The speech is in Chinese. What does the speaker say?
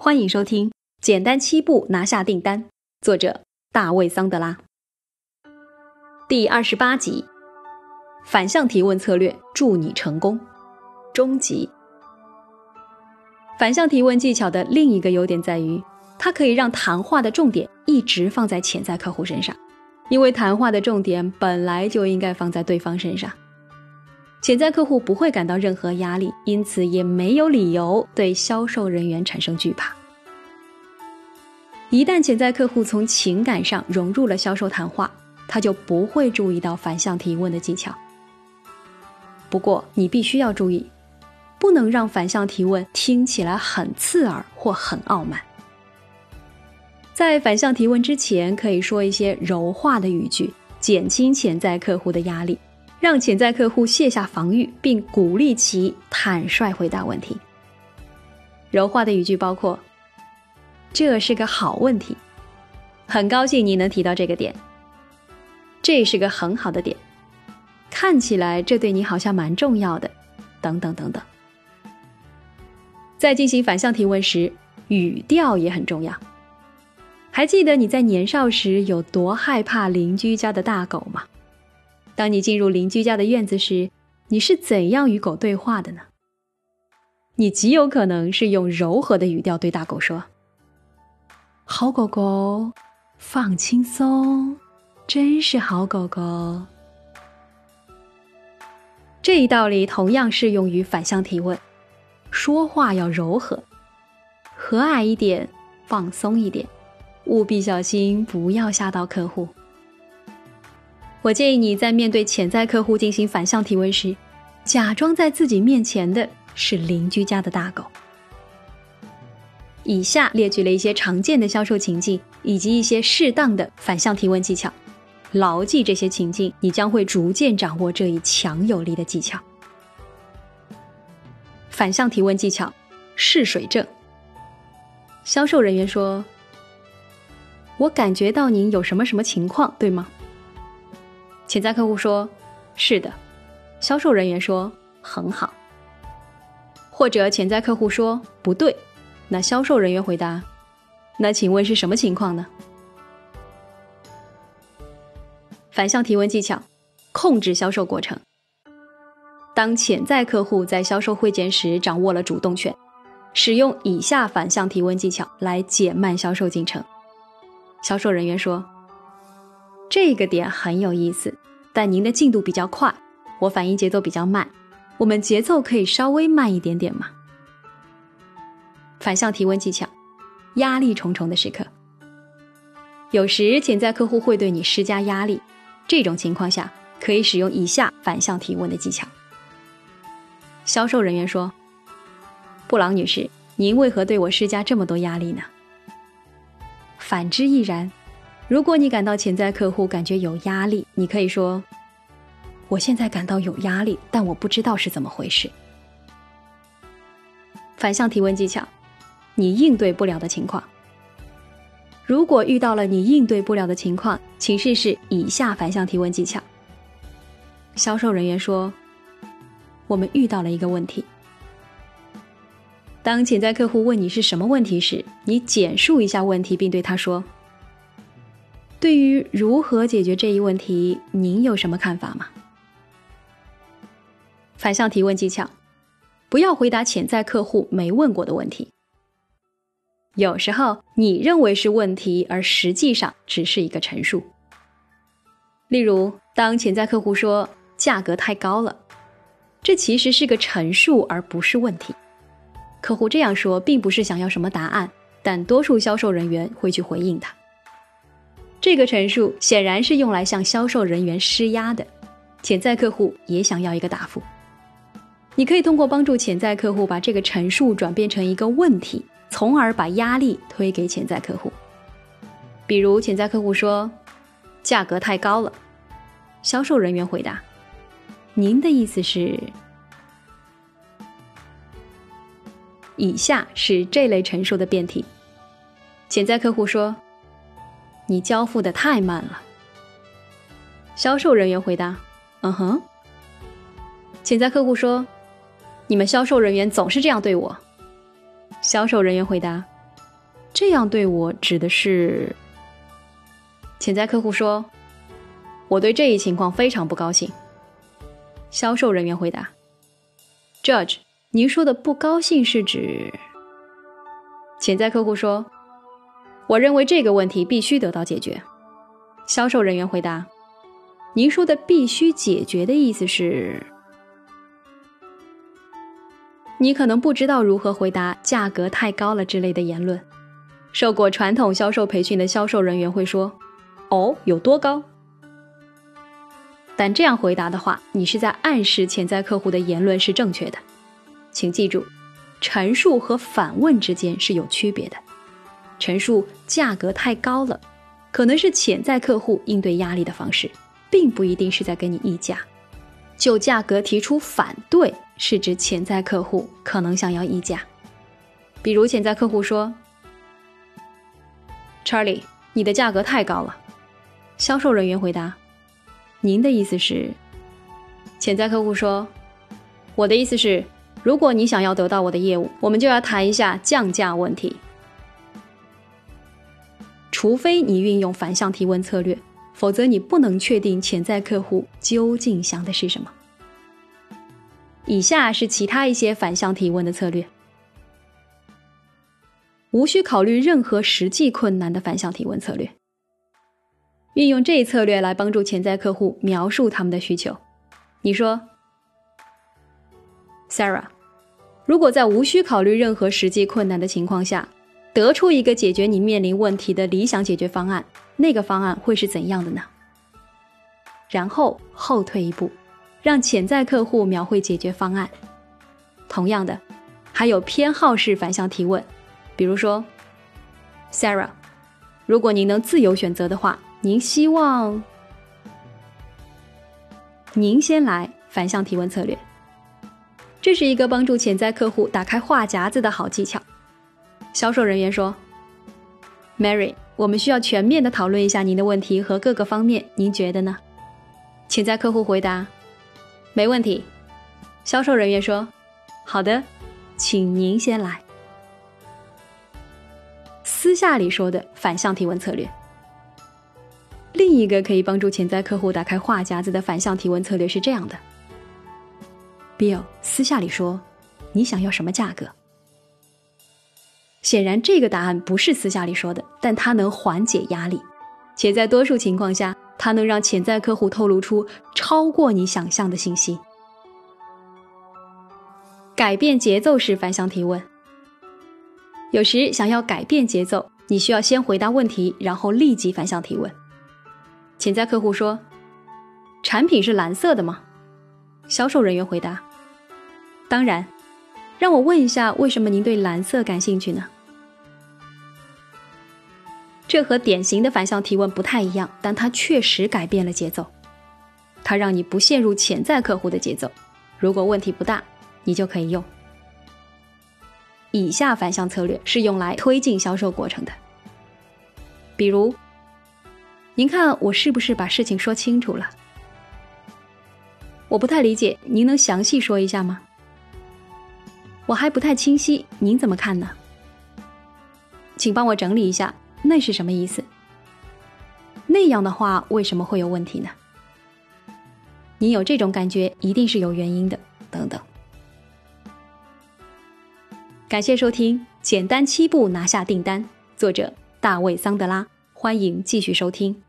欢迎收听《简单七步拿下订单》，作者大卫·桑德拉。第二十八集：反向提问策略助你成功。终极。反向提问技巧的另一个优点在于，它可以让谈话的重点一直放在潜在客户身上，因为谈话的重点本来就应该放在对方身上。潜在客户不会感到任何压力，因此也没有理由对销售人员产生惧怕。一旦潜在客户从情感上融入了销售谈话，他就不会注意到反向提问的技巧。不过，你必须要注意，不能让反向提问听起来很刺耳或很傲慢。在反向提问之前，可以说一些柔化的语句，减轻潜在客户的压力。让潜在客户卸下防御，并鼓励其坦率回答问题。柔化的语句包括：“这是个好问题，很高兴你能提到这个点。这是个很好的点，看起来这对你好像蛮重要的。”等等等等。在进行反向提问时，语调也很重要。还记得你在年少时有多害怕邻居家的大狗吗？当你进入邻居家的院子时，你是怎样与狗对话的呢？你极有可能是用柔和的语调对大狗说：“好狗狗，放轻松，真是好狗狗。”这一道理同样适用于反向提问，说话要柔和、和蔼一点，放松一点，务必小心不要吓到客户。我建议你在面对潜在客户进行反向提问时，假装在自己面前的是邻居家的大狗。以下列举了一些常见的销售情境以及一些适当的反向提问技巧，牢记这些情境，你将会逐渐掌握这一强有力的技巧。反向提问技巧：试水证。销售人员说：“我感觉到您有什么什么情况，对吗？”潜在客户说：“是的。”销售人员说：“很好。”或者潜在客户说：“不对。”那销售人员回答：“那请问是什么情况呢？”反向提问技巧：控制销售过程。当潜在客户在销售会见时掌握了主动权，使用以下反向提问技巧来减慢销售进程。销售人员说。这个点很有意思，但您的进度比较快，我反应节奏比较慢，我们节奏可以稍微慢一点点吗？反向提问技巧：压力重重的时刻，有时潜在客户会对你施加压力，这种情况下可以使用以下反向提问的技巧。销售人员说：“布朗女士，您为何对我施加这么多压力呢？”反之亦然。如果你感到潜在客户感觉有压力，你可以说：“我现在感到有压力，但我不知道是怎么回事。”反向提问技巧：你应对不了的情况。如果遇到了你应对不了的情况，请试试以下反向提问技巧。销售人员说：“我们遇到了一个问题。”当潜在客户问你是什么问题时，你简述一下问题，并对他说。对于如何解决这一问题，您有什么看法吗？反向提问技巧：不要回答潜在客户没问过的问题。有时候你认为是问题，而实际上只是一个陈述。例如，当潜在客户说价格太高了，这其实是个陈述，而不是问题。客户这样说，并不是想要什么答案，但多数销售人员会去回应他。这个陈述显然是用来向销售人员施压的，潜在客户也想要一个答复。你可以通过帮助潜在客户把这个陈述转变成一个问题，从而把压力推给潜在客户。比如，潜在客户说：“价格太高了。”销售人员回答：“您的意思是？”以下是这类陈述的辩题。潜在客户说。你交付的太慢了。销售人员回答：“嗯哼。”潜在客户说：“你们销售人员总是这样对我。”销售人员回答：“这样对我指的是？潜在客户说：“我对这一情况非常不高兴。”销售人员回答：“Judge，您说的不高兴是指？”潜在客户说：“我认为这个问题必须得到解决。”销售人员回答：“您说的必须解决的意思是？”你可能不知道如何回答“价格太高了”之类的言论。受过传统销售培训的销售人员会说：“哦，有多高？”但这样回答的话，你是在暗示潜在客户的言论是正确的。请记住，陈述和反问之间是有区别的。陈述价格太高了，可能是潜在客户应对压力的方式，并不一定是在跟你议价。就价格提出反对，是指潜在客户可能想要议价。比如，潜在客户说：“Charlie，你的价格太高了。”销售人员回答。您的意思是，潜在客户说：“我的意思是，如果你想要得到我的业务，我们就要谈一下降价问题。除非你运用反向提问策略，否则你不能确定潜在客户究竟想的是什么。”以下是其他一些反向提问的策略：无需考虑任何实际困难的反向提问策略。运用这一策略来帮助潜在客户描述他们的需求。你说，Sarah，如果在无需考虑任何实际困难的情况下，得出一个解决你面临问题的理想解决方案，那个方案会是怎样的呢？然后后退一步，让潜在客户描绘解决方案。同样的，还有偏好式反向提问，比如说，Sarah，如果您能自由选择的话。您希望您先来反向提问策略，这是一个帮助潜在客户打开话匣子的好技巧。销售人员说：“Mary，我们需要全面的讨论一下您的问题和各个方面，您觉得呢？”潜在客户回答：“没问题。”销售人员说：“好的，请您先来。”私下里说的反向提问策略。另一个可以帮助潜在客户打开话匣子的反向提问策略是这样的：Bill 私下里说：“你想要什么价格？”显然，这个答案不是私下里说的，但它能缓解压力，且在多数情况下，它能让潜在客户透露出超过你想象的信息。改变节奏式反向提问。有时想要改变节奏，你需要先回答问题，然后立即反向提问。潜在客户说：“产品是蓝色的吗？”销售人员回答：“当然。”让我问一下，为什么您对蓝色感兴趣呢？这和典型的反向提问不太一样，但它确实改变了节奏。它让你不陷入潜在客户的节奏。如果问题不大，你就可以用。以下反向策略是用来推进销售过程的，比如。您看我是不是把事情说清楚了？我不太理解，您能详细说一下吗？我还不太清晰，您怎么看呢？请帮我整理一下，那是什么意思？那样的话为什么会有问题呢？你有这种感觉，一定是有原因的。等等。感谢收听《简单七步拿下订单》，作者大卫桑德拉，欢迎继续收听。